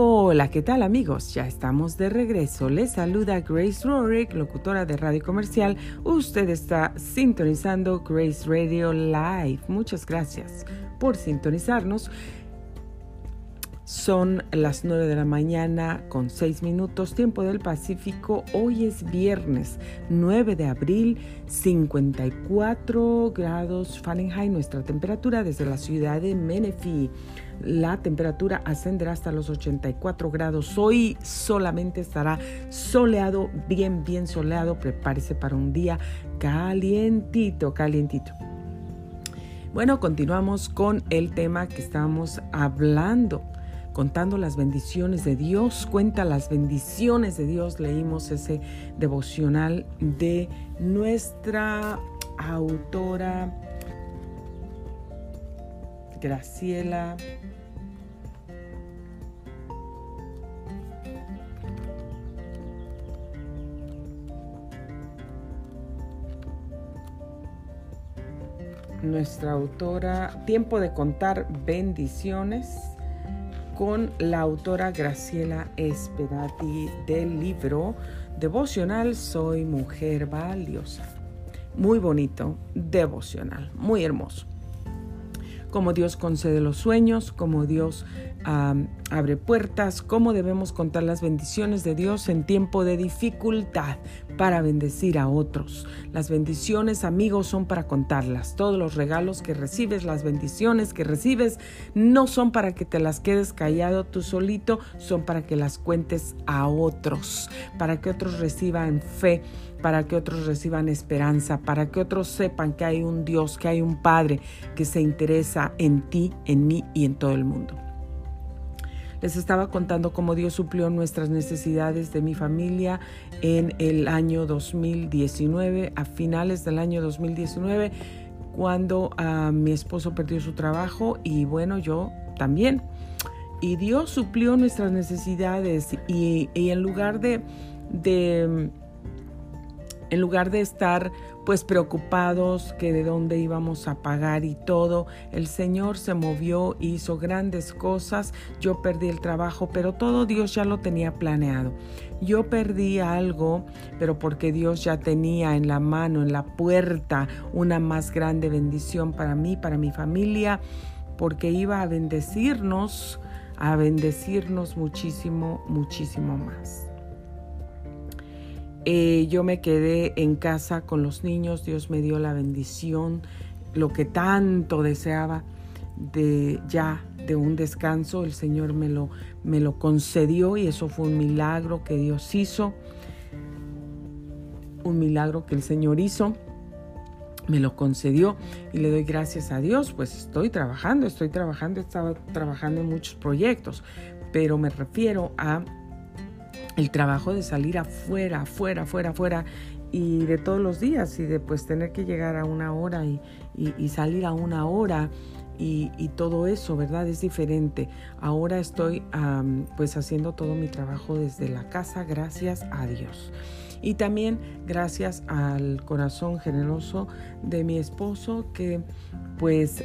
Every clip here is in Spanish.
Hola, ¿qué tal amigos? Ya estamos de regreso. Les saluda Grace Rorick, locutora de radio comercial. Usted está sintonizando Grace Radio Live. Muchas gracias por sintonizarnos. Son las 9 de la mañana con 6 minutos, tiempo del Pacífico. Hoy es viernes 9 de abril, 54 grados Fahrenheit, nuestra temperatura desde la ciudad de Menifee. La temperatura ascenderá hasta los 84 grados. Hoy solamente estará soleado, bien, bien soleado. Prepárese para un día calientito, calientito. Bueno, continuamos con el tema que estamos hablando contando las bendiciones de Dios, cuenta las bendiciones de Dios. Leímos ese devocional de nuestra autora Graciela. Nuestra autora, Tiempo de contar bendiciones con la autora Graciela Esperati del libro Devocional Soy Mujer Valiosa. Muy bonito, devocional, muy hermoso. Como Dios concede los sueños, como Dios abre puertas, cómo debemos contar las bendiciones de Dios en tiempo de dificultad para bendecir a otros. Las bendiciones, amigos, son para contarlas. Todos los regalos que recibes, las bendiciones que recibes, no son para que te las quedes callado tú solito, son para que las cuentes a otros, para que otros reciban fe, para que otros reciban esperanza, para que otros sepan que hay un Dios, que hay un Padre que se interesa en ti, en mí y en todo el mundo. Les estaba contando cómo Dios suplió nuestras necesidades de mi familia en el año 2019, a finales del año 2019, cuando ah, mi esposo perdió su trabajo y bueno, yo también. Y Dios suplió nuestras necesidades y, en lugar de, de en lugar de estar pues preocupados que de dónde íbamos a pagar y todo, el Señor se movió, hizo grandes cosas, yo perdí el trabajo, pero todo Dios ya lo tenía planeado. Yo perdí algo, pero porque Dios ya tenía en la mano, en la puerta, una más grande bendición para mí, para mi familia, porque iba a bendecirnos, a bendecirnos muchísimo, muchísimo más. Eh, yo me quedé en casa con los niños, Dios me dio la bendición, lo que tanto deseaba de ya de un descanso, el Señor me lo, me lo concedió y eso fue un milagro que Dios hizo, un milagro que el Señor hizo, me lo concedió y le doy gracias a Dios, pues estoy trabajando, estoy trabajando, estaba trabajando en muchos proyectos, pero me refiero a el trabajo de salir afuera, afuera, afuera, afuera y de todos los días y de pues tener que llegar a una hora y, salir a una hora y, todo eso, ¿verdad? Es diferente. Ahora estoy pues haciendo todo mi trabajo desde la casa, gracias a Dios. Y también gracias al corazón generoso de mi esposo que pues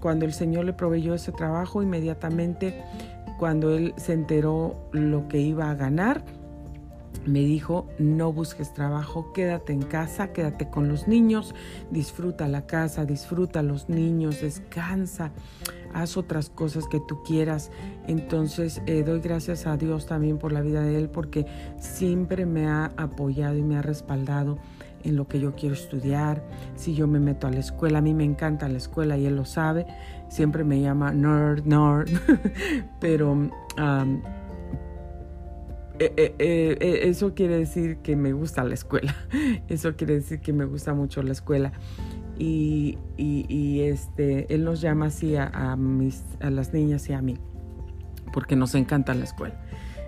cuando el Señor le proveyó ese trabajo inmediatamente cuando él se enteró lo que iba a ganar, me dijo, no busques trabajo, quédate en casa, quédate con los niños, disfruta la casa, disfruta los niños, descansa, haz otras cosas que tú quieras. Entonces eh, doy gracias a Dios también por la vida de él porque siempre me ha apoyado y me ha respaldado en lo que yo quiero estudiar, si yo me meto a la escuela, a mí me encanta la escuela y él lo sabe, siempre me llama nerd, nerd, pero eh, eh, eh, eso quiere decir que me gusta la escuela, eso quiere decir que me gusta mucho la escuela. Y, este, él nos llama así a, mis, a las niñas y a mí, porque nos encanta la escuela.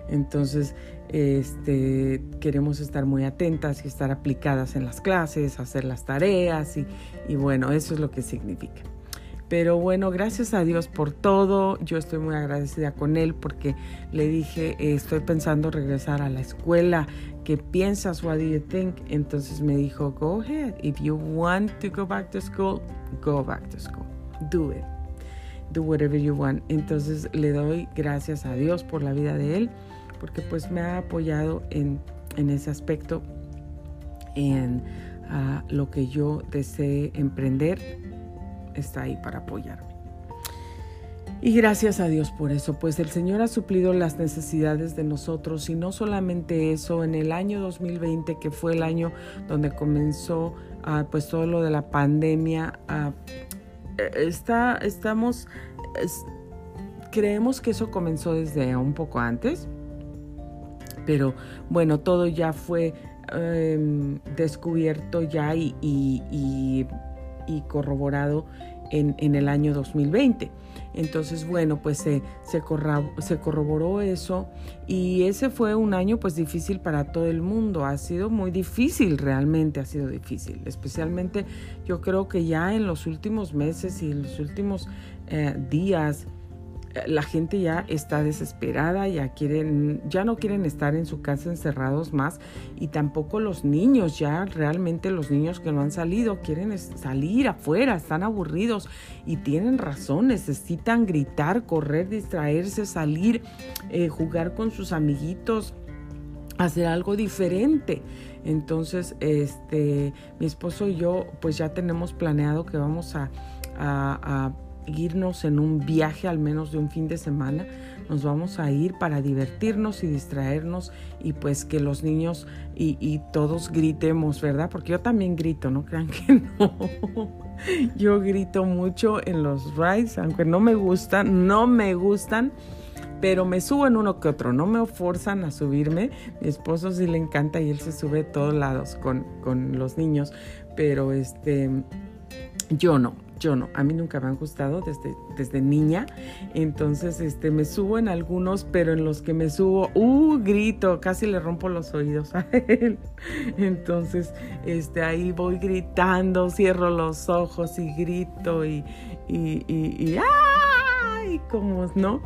Entonces, este, queremos estar muy atentas y estar aplicadas en las clases, hacer las tareas y, y bueno, eso es lo que significa. Pero bueno, gracias a Dios por todo. Yo estoy muy agradecida con él porque le dije, estoy pensando regresar a la escuela. ¿Qué piensas? What do you think? Entonces me dijo, go ahead. If you want to go back to school, go back to school. Do it. do whatever you want. Entonces le doy gracias a Dios por la vida de él, porque pues me ha apoyado en, en ese aspecto, en uh, lo que yo desee emprender, está ahí para apoyarme. Y gracias a Dios por eso, pues el Señor ha suplido las necesidades de nosotros y no solamente eso, en el año 2020, que fue el año donde comenzó uh, pues todo lo de la pandemia, uh, está, estamos, es, creemos que eso comenzó desde un poco antes, pero bueno, todo ya fue eh, descubierto ya y, y corroborado en, en, el año 2020. Entonces, bueno, pues se, se, se, corroboró eso y ese fue un año pues difícil para todo el mundo. Ha sido muy difícil, realmente ha sido difícil. Especialmente yo creo que ya en los últimos meses y en los últimos eh, días la gente ya está desesperada, ya quieren, ya no quieren estar en su casa encerrados más y tampoco los niños, ya realmente los niños que no han salido quieren salir afuera, están aburridos y tienen razón, necesitan gritar, correr, distraerse, salir, eh, jugar con sus amiguitos, hacer algo diferente. Entonces, este, mi esposo y yo, pues ya tenemos planeado que vamos a, irnos en un viaje al menos de un fin de semana. Nos vamos a ir para divertirnos y distraernos y pues que los niños y, todos gritemos, ¿verdad? Porque yo también grito, no crean que no. Yo grito mucho en los rides, aunque no me gustan, no me gustan pero me subo en uno que otro, no me forzan a subirme. Mi esposo sí le encanta y él se sube a todos lados con, con los niños, pero este, yo no yo no, a mí nunca me han gustado desde, desde niña, entonces este, me subo en algunos, pero en los que me subo, uh, grito, casi le rompo los oídos a él. Entonces, este, ahí voy gritando, cierro los ojos y grito y, y, y, y ¡ah! Como, ¿no?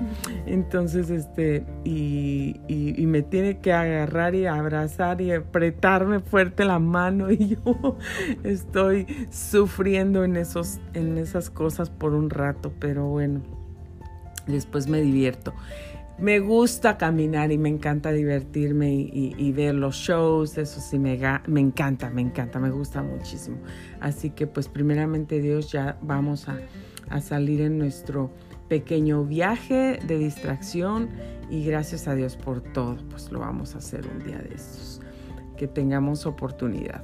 Entonces, este, y, y, me tiene que agarrar y abrazar y apretarme fuerte la mano y yo estoy sufriendo en, esos, en esas cosas por un rato, pero bueno, después me divierto. Me gusta caminar y me encanta divertirme y, y, y ver los shows, eso sí me, me encanta, me encanta, me gusta muchísimo. Así que pues primeramente Dios ya vamos a, a salir en nuestro pequeño viaje de distracción y gracias a Dios por todo, pues lo vamos a hacer un día de estos, que tengamos oportunidad.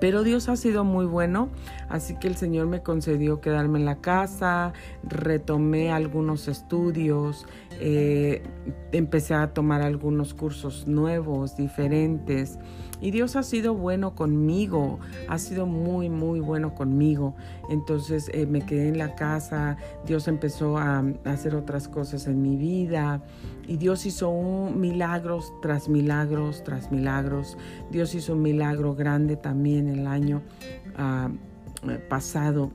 Pero Dios ha sido muy bueno, así que el Señor me concedió quedarme en la casa, retomé algunos estudios, eh, empecé a tomar algunos cursos nuevos, diferentes. Y Dios ha sido bueno conmigo, ha sido muy, muy bueno conmigo. Entonces eh, me quedé en la casa, Dios empezó a, hacer otras cosas en mi vida y Dios hizo un milagros tras milagros tras milagros. Dios hizo un milagro grande también el año uh, pasado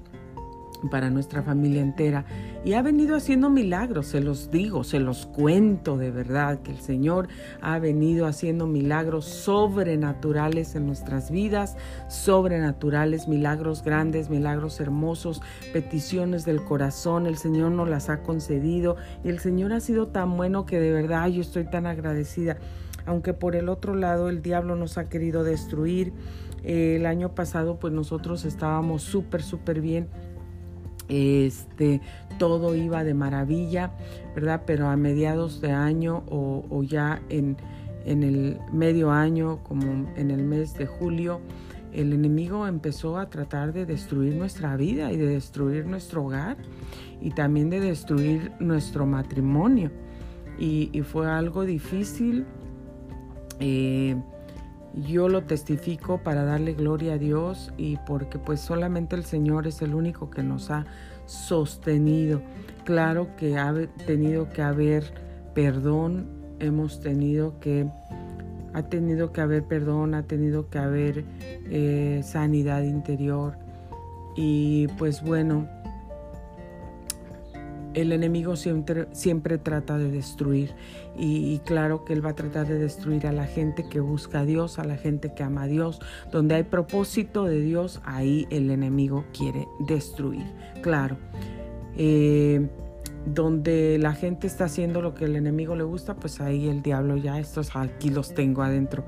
para nuestra familia entera. Y ha venido haciendo milagros, se los digo, se los cuento de verdad, que el Señor ha venido haciendo milagros sobrenaturales en nuestras vidas, sobrenaturales, milagros grandes, milagros hermosos, peticiones del corazón, el Señor nos las ha concedido y el Señor ha sido tan bueno que de verdad yo estoy tan agradecida. Aunque por el otro lado el diablo nos ha querido destruir, eh, el año pasado pues nosotros estábamos súper, súper bien este, todo iba de maravilla, ¿verdad? Pero a mediados de año o, ya en, en, el medio año, como en el mes de julio, el enemigo empezó a tratar de destruir nuestra vida y de destruir nuestro hogar y también de destruir nuestro matrimonio. Y, y fue algo difícil. Eh, yo lo testifico para darle gloria a Dios y porque pues solamente el Señor es el único que nos ha sostenido. Claro que ha tenido que haber perdón, hemos tenido que, ha tenido que haber perdón, ha tenido que haber eh, sanidad interior y pues bueno, el enemigo siempre, siempre trata de destruir y, claro que él va a tratar de destruir a la gente que busca a Dios, a la gente que ama a Dios. Donde hay propósito de Dios, ahí el enemigo quiere destruir, claro. Eh, donde la gente está haciendo lo que el enemigo le gusta, pues ahí el diablo ya, estos aquí los tengo adentro.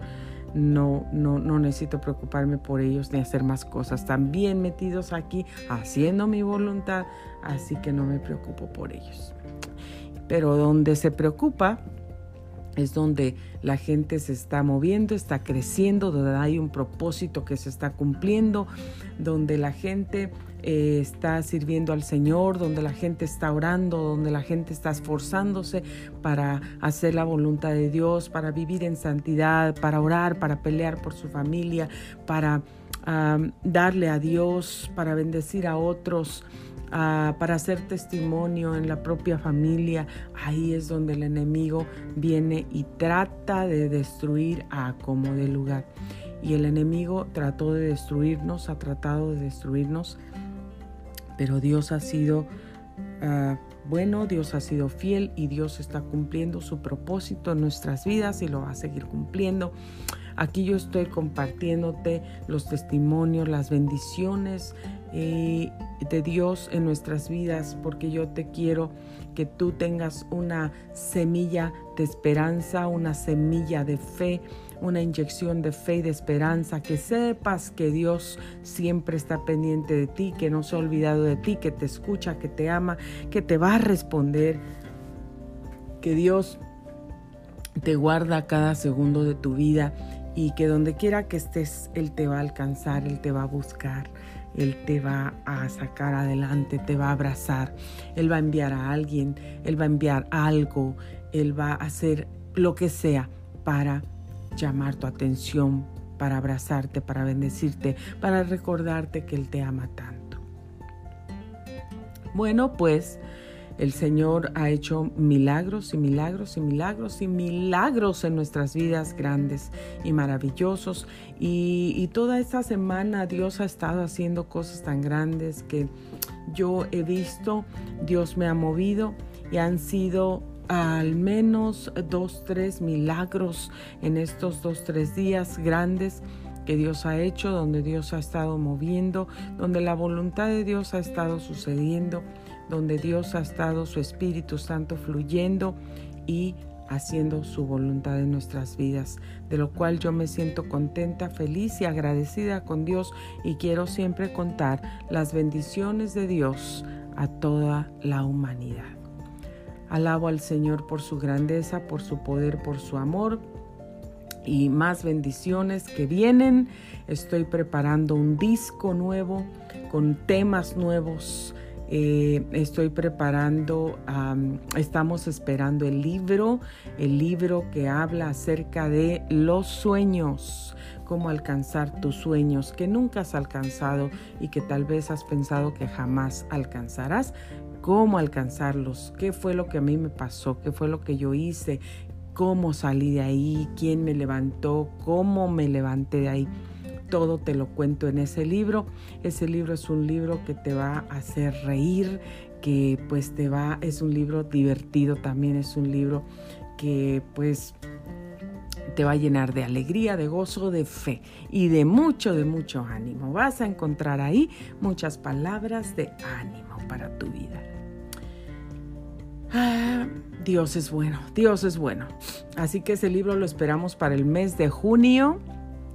No, no, no necesito preocuparme por ellos ni hacer más cosas. Están bien metidos aquí haciendo mi voluntad, así que no me preocupo por ellos. Pero donde se preocupa es donde la gente se está moviendo, está creciendo, donde hay un propósito que se está cumpliendo, donde la gente eh, está sirviendo al Señor, donde la gente está orando, donde la gente está esforzándose para hacer la voluntad de Dios, para vivir en santidad, para orar, para pelear por su familia, para darle a Dios, para bendecir a otros para hacer testimonio en la propia familia, ahí es donde el enemigo viene y trata de destruir a como de lugar. Y el enemigo trató de destruirnos, ha tratado de destruirnos, pero Dios ha sido ah, bueno, Dios ha sido fiel y Dios está cumpliendo su propósito en nuestras vidas y lo va a seguir cumpliendo. Aquí yo estoy compartiéndote los testimonios, las bendiciones eh, de Dios en nuestras vidas, porque yo te quiero que tú tengas una semilla de esperanza, una semilla de fe, una inyección de fe y de esperanza, que sepas que Dios siempre está pendiente de ti, que no se ha olvidado de ti, que te escucha, que te ama, que te va a responder, que Dios te guarda cada segundo de tu vida y que donde quiera que estés, Él te va a alcanzar, Él te va a buscar, Él te va a sacar adelante, te va a abrazar, Él va a enviar a alguien, Él va a enviar algo, Él va a hacer lo que sea para llamar tu atención, para abrazarte, para bendecirte, para recordarte que Él te ama tanto. Bueno, pues el Señor ha hecho milagros y milagros y milagros y milagros en nuestras vidas grandes y maravillosos. Y, toda esta semana Dios ha estado haciendo cosas tan grandes que yo he visto, Dios me ha movido y han sido al menos dos, tres milagros en estos dos, tres días grandes que Dios ha hecho, donde Dios ha estado moviendo, donde la voluntad de Dios ha estado sucediendo donde Dios ha estado su Espíritu Santo fluyendo y haciendo su voluntad en nuestras vidas, de lo cual yo me siento contenta, feliz y agradecida con Dios y quiero siempre contar las bendiciones de Dios a toda la humanidad. Alabo al Señor por su grandeza, por su poder, por su amor y más bendiciones que vienen. Estoy preparando un disco nuevo con temas nuevos eh, estoy preparando, estamos esperando el libro, el libro que habla acerca de los sueños, cómo alcanzar tus sueños que nunca has alcanzado y que tal vez has pensado que jamás alcanzarás. Cómo alcanzarlos, qué fue lo que a mí me pasó, qué fue lo que yo hice, cómo salí de ahí, quién me levantó, cómo me levanté de ahí todo te lo cuento en ese libro. Ese libro es un libro que te va a hacer reír, que pues te va, es un libro divertido también, es un libro que pues te va a llenar de alegría, de gozo, de fe y de mucho, de mucho ánimo. Vas a encontrar ahí muchas palabras de ánimo para tu vida. Ah, Dios es bueno, Dios es bueno. Así que ese libro lo esperamos para el mes de junio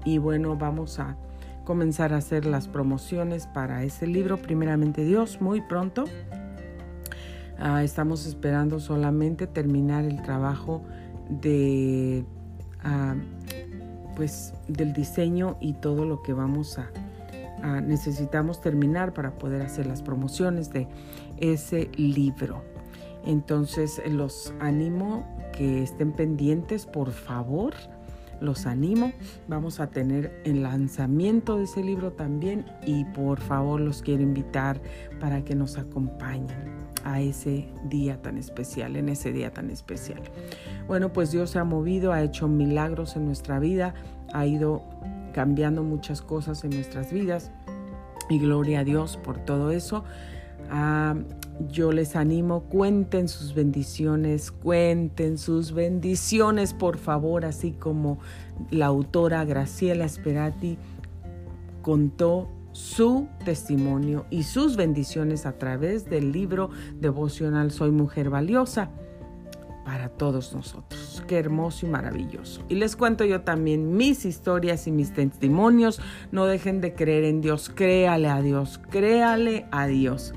y bueno, vamos a comenzar a hacer las promociones para ese libro, primeramente Dios, muy pronto. Ah, estamos esperando solamente terminar el trabajo de ah, pues del diseño y todo lo que vamos a, a, necesitamos terminar para poder hacer las promociones de ese libro. Entonces los animo que estén pendientes, por favor los animo. Vamos a tener el lanzamiento de ese libro también y por favor los quiero invitar para que nos acompañen a ese día tan especial, en ese día tan especial. Bueno, pues Dios se ha movido, ha hecho milagros en nuestra vida, ha ido cambiando muchas cosas en nuestras vidas y gloria a Dios por todo eso. Yo les animo, cuenten sus bendiciones, cuenten sus bendiciones, por favor, así como la autora Graciela Esperati contó su testimonio y sus bendiciones a través del libro devocional Soy Mujer Valiosa para todos nosotros. Qué hermoso y maravilloso. Y les cuento yo también mis historias y mis testimonios. No dejen de creer en Dios. Créale a Dios. Créale a Dios.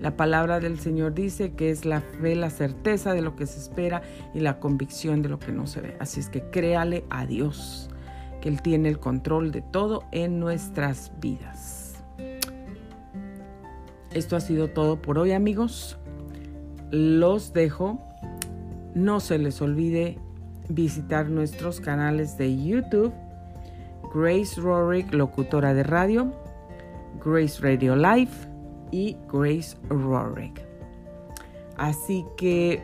La palabra del Señor dice que es la fe, la certeza de lo que se espera y la convicción de lo que no se ve. Así es que créale a Dios, que Él tiene el control de todo en nuestras vidas. Esto ha sido todo por hoy amigos. Los dejo no se les olvide visitar nuestros canales de YouTube, Grace Rorick, locutora de radio, Grace Radio Live y Grace Rorick. Así que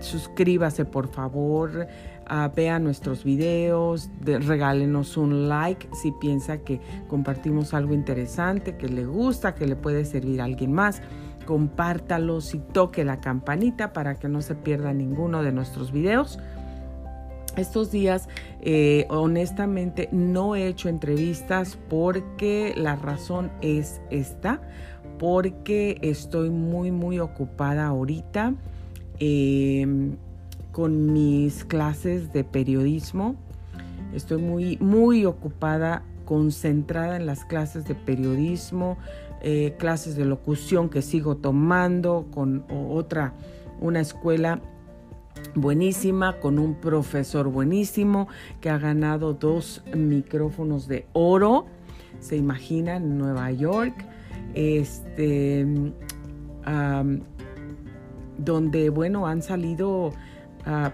suscríbase por favor, uh, vea nuestros videos, regálenos un like si piensa que compartimos algo interesante, que le gusta, que le puede servir a alguien más compártalos y toque la campanita para que no se pierda ninguno de nuestros videos. Estos días, eh, honestamente, no he hecho entrevistas porque la razón es esta, porque estoy muy, muy ocupada ahorita em, con mis clases de periodismo. Estoy muy, muy ocupada, concentrada en las clases de periodismo, eh, clases de locución que sigo tomando con otra, una escuela buenísima, con un profesor buenísimo que ha ganado dos micrófonos de oro, se imagina, en Nueva York, este, donde, bueno, han salido ah,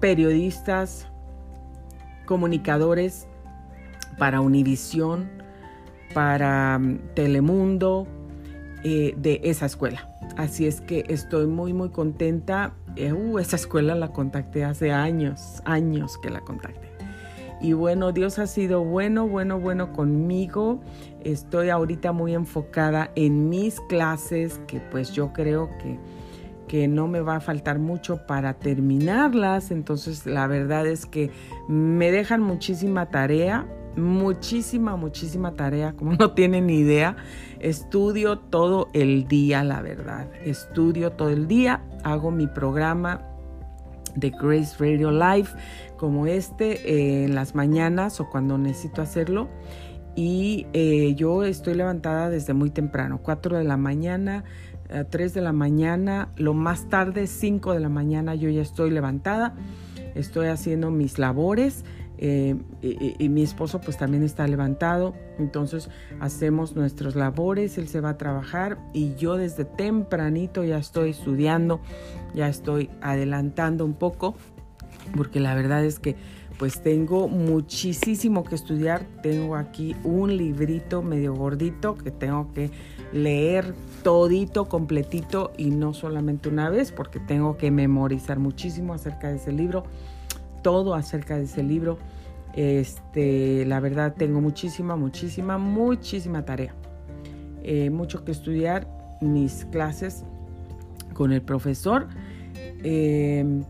periodistas, comunicadores para Univisión, para mm, Telemundo eh, de esa escuela. Así es que estoy muy, muy contenta. Eh, uh, esa escuela la contacté hace años, años que la contacté. Y bueno, Dios ha sido bueno, bueno, bueno conmigo. Estoy ahorita muy enfocada en mis clases, que pues yo creo que, que no me va a faltar mucho para terminarlas. Entonces la verdad es que me dejan muchísima tarea muchísima, muchísima tarea, como no tienen ni idea. Estudio todo el día, la verdad. Estudio todo el día, hago mi programa de Grace Radio Live como este eh, en las mañanas o cuando necesito hacerlo. Y eh, yo estoy levantada desde muy temprano, 4 de la mañana, 3 eh, de la mañana, lo más tarde 5 de la mañana yo ya estoy levantada, estoy haciendo mis labores eh, y, mi esposo pues también está levantado, entonces hacemos nuestras labores, él se va a trabajar y yo desde tempranito ya estoy estudiando, ya estoy adelantando un poco, porque la verdad es que pues tengo muchísimo que estudiar, tengo aquí un librito medio gordito que tengo que leer todito, completito y no solamente una vez, porque tengo que memorizar muchísimo acerca de ese libro todo acerca de ese libro. Este, la verdad tengo muchísima, muchísima, muchísima tarea. Eh, mucho que estudiar, mis clases con el profesor, em,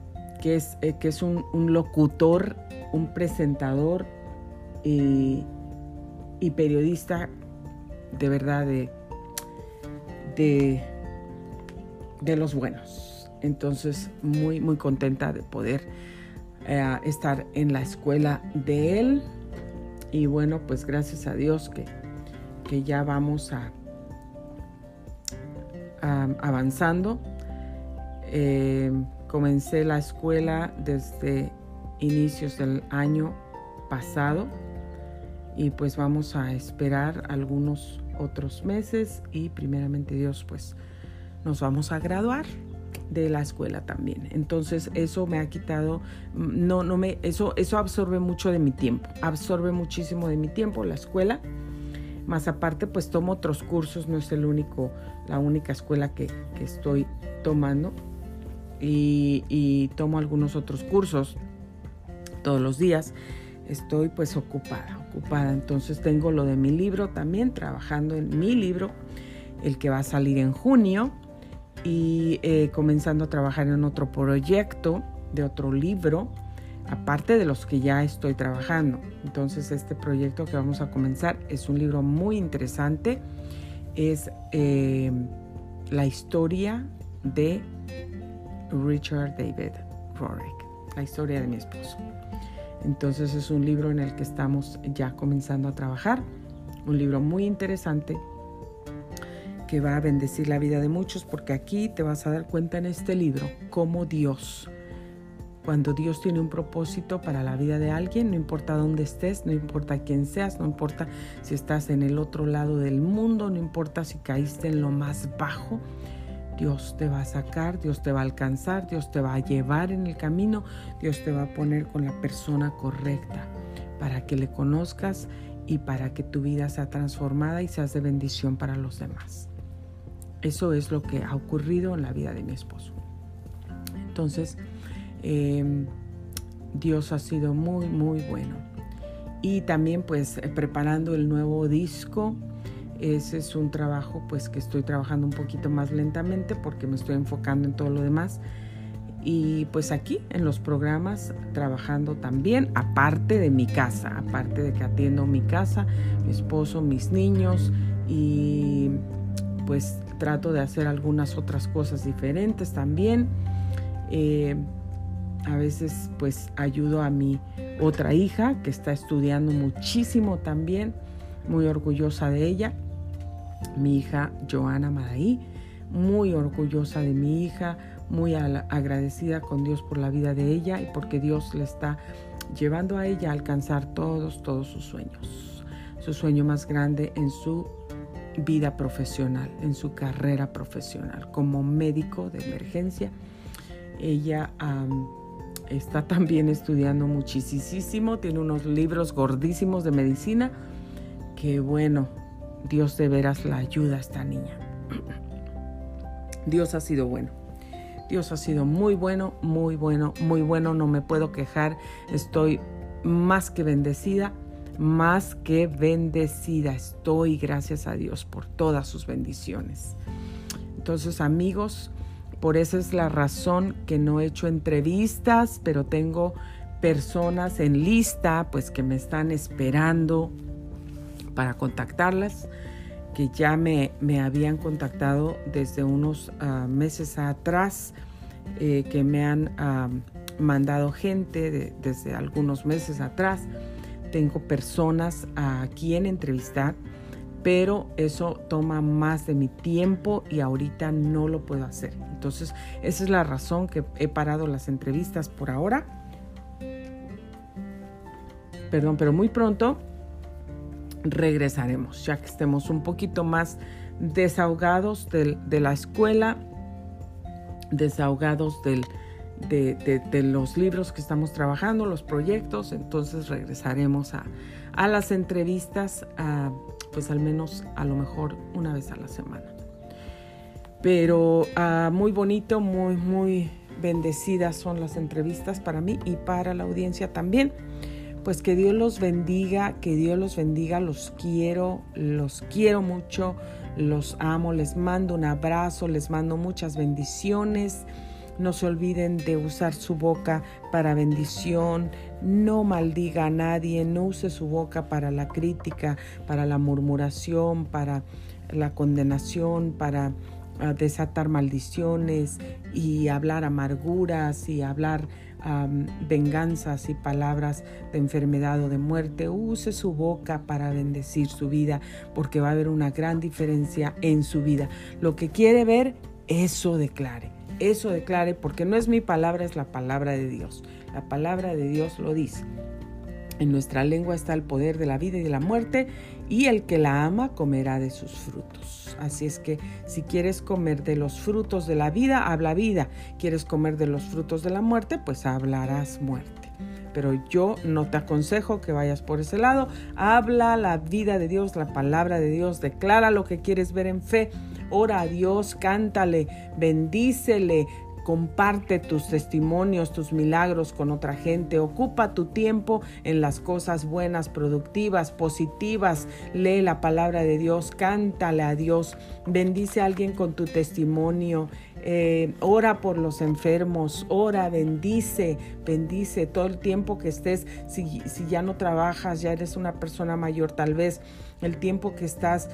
que es, eh, que es un, locutor, un presentador y, periodista de verdad de, de, los buenos. Entonces, muy, muy contenta de poder eh, estar en la escuela de él. Y bueno, pues gracias a Dios que, que ya vamos a, avanzando. Eh, comencé la escuela desde inicios del año pasado y pues vamos a esperar algunos otros meses y primeramente Dios pues nos vamos a graduar de la escuela también. Entonces eso me ha quitado, no, no me, eso, eso absorbe mucho de mi tiempo, absorbe muchísimo de mi tiempo la escuela. Más aparte, pues tomo otros cursos, no es el único, la única escuela que, estoy tomando. Y, tomo algunos otros cursos todos los días. Estoy pues ocupada, ocupada. Entonces tengo lo de mi libro también, trabajando en mi libro, el que va a salir en junio y eh, comenzando a trabajar en otro proyecto de otro libro aparte de los que ya estoy trabajando. Entonces este proyecto que vamos a comenzar es un libro muy interesante. Es eh, la historia de Richard David Rorick, la historia de mi esposo. Entonces es un libro en el que estamos ya comenzando a trabajar, un libro muy interesante que va a bendecir la vida de muchos porque aquí te vas a dar cuenta en este libro cómo Dios, cuando Dios tiene un propósito para la vida de alguien, no importa dónde estés, no importa quién seas, no importa si estás en el otro lado del mundo, no importa si caíste en lo más bajo, Dios te va a sacar, Dios te va a alcanzar, Dios te va a llevar en el camino, Dios te va a poner con la persona correcta para que le conozcas y para que tu vida sea transformada y seas de bendición para los demás. Eso es lo que ha ocurrido en la vida de mi esposo. Entonces, em, Dios ha sido muy, muy bueno. Y también pues preparando el nuevo disco ese es un trabajo pues que estoy trabajando un poquito más lentamente porque me estoy enfocando en todo lo demás. Y pues aquí en los programas trabajando también, aparte de mi casa, aparte de que atiendo mi casa, mi esposo, mis niños y pues trato de hacer algunas otras cosas diferentes también. Eh, a veces pues ayudo a mi otra hija que está estudiando muchísimo también, muy orgullosa de ella mi hija Joana Madaí, muy orgullosa de mi hija, muy agradecida con Dios por la vida de ella y porque Dios le está llevando a ella a alcanzar todos, todos sus sueños. Su sueño más grande en su vida profesional, en su carrera profesional, como médico de emergencia. Ella está también estudiando muchísimo, tiene unos libros gordísimos de medicina que bueno, Dios de veras la ayuda a esta niña. Dios ha sido bueno. Dios ha sido muy bueno, muy bueno, muy bueno. No me puedo quejar. Estoy más que bendecida, más que bendecida. Estoy, gracias a Dios, por todas sus bendiciones. Entonces, amigos, por esa es la razón que no he hecho entrevistas, pero tengo personas en lista, pues que me están esperando para contactarlas, que ya me, me habían contactado desde unos ah, meses atrás, eh, que me han ah, mandado gente desde algunos meses atrás. Tengo personas a quien entrevistar, pero eso toma más de mi tiempo y ahorita no lo puedo hacer. Entonces, esa es la razón que he parado las entrevistas por ahora. Perdón, pero muy pronto regresaremos, ya que estemos un poquito más desahogados de la escuela, desahogados del, de, los libros que estamos trabajando, los proyectos, entonces regresaremos a, a las entrevistas, pues al menos a lo mejor una vez a la semana. Pero ah, muy bonito, muy, muy bendecidas son las entrevistas para mí y para la audiencia también. Pues que Dios los bendiga, que Dios los bendiga, los quiero, los quiero mucho, los amo, les mando un abrazo, les mando muchas bendiciones. No se olviden de usar su boca para bendición, no maldiga a nadie, no use su boca para la crítica, para la murmuración, para la condenación, para ah, desatar maldiciones y hablar amarguras y hablar venganzas y palabras de enfermedad o de muerte, use su boca para bendecir su vida, porque va a haber una gran diferencia en su vida. Lo que quiere ver, eso declare. Eso declare, porque no es mi palabra, es la palabra de Dios. La palabra de Dios lo dice. En nuestra lengua está el poder de la vida y de la muerte, y el que la ama comerá de sus frutos. Así es que si quieres comer de los frutos de la vida, habla vida. Quieres comer de los frutos de la muerte, pues hablarás muerte. Pero yo no te aconsejo que vayas por ese lado. Habla la vida de Dios, la palabra de Dios, declara lo que quieres ver en fe. Ora a Dios, cántale, bendícele, comparte tus testimonios, tus milagros con otra gente, ocupa tu tiempo en las cosas buenas, productivas, positivas, lee la palabra de Dios, cántale a Dios, bendice a alguien con tu testimonio, eh, ora por los enfermos, ora, bendice, bendice todo el tiempo que estés, si, si ya no trabajas, ya eres una persona mayor tal vez, el tiempo que estás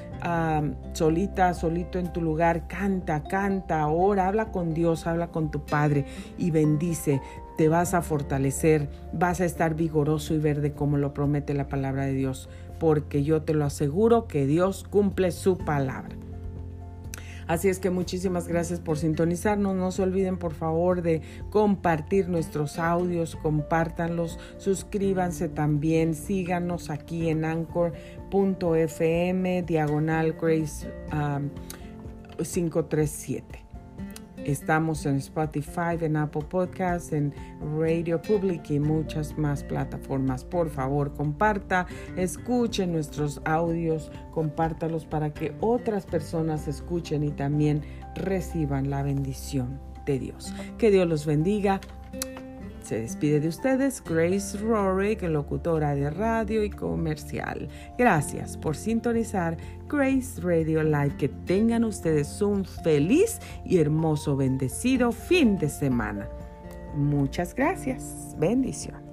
solita, solito en tu lugar, canta, canta, ora, habla con Dios, habla con tu Padre y bendice. Te vas a fortalecer, vas a estar vigoroso y verde como lo promete la palabra de Dios, porque yo te lo aseguro que Dios cumple su palabra. Así es que muchísimas gracias por sintonizarnos. No se olviden por favor de compartir nuestros audios, compártanlos, suscríbanse también, síganos aquí en anchor.fm diagonal grace 537. Estamos en Spotify, en Apple Podcasts, en Radio Public y muchas más plataformas. Por favor, comparta, escuchen nuestros audios, compártalos para que otras personas escuchen y también reciban la bendición de Dios. Que Dios los bendiga. Se despide de ustedes Grace Rorick, locutora de radio y comercial. Gracias por sintonizar Grace Radio Live. Que tengan ustedes un feliz y hermoso, bendecido fin de semana. Muchas gracias. Bendiciones.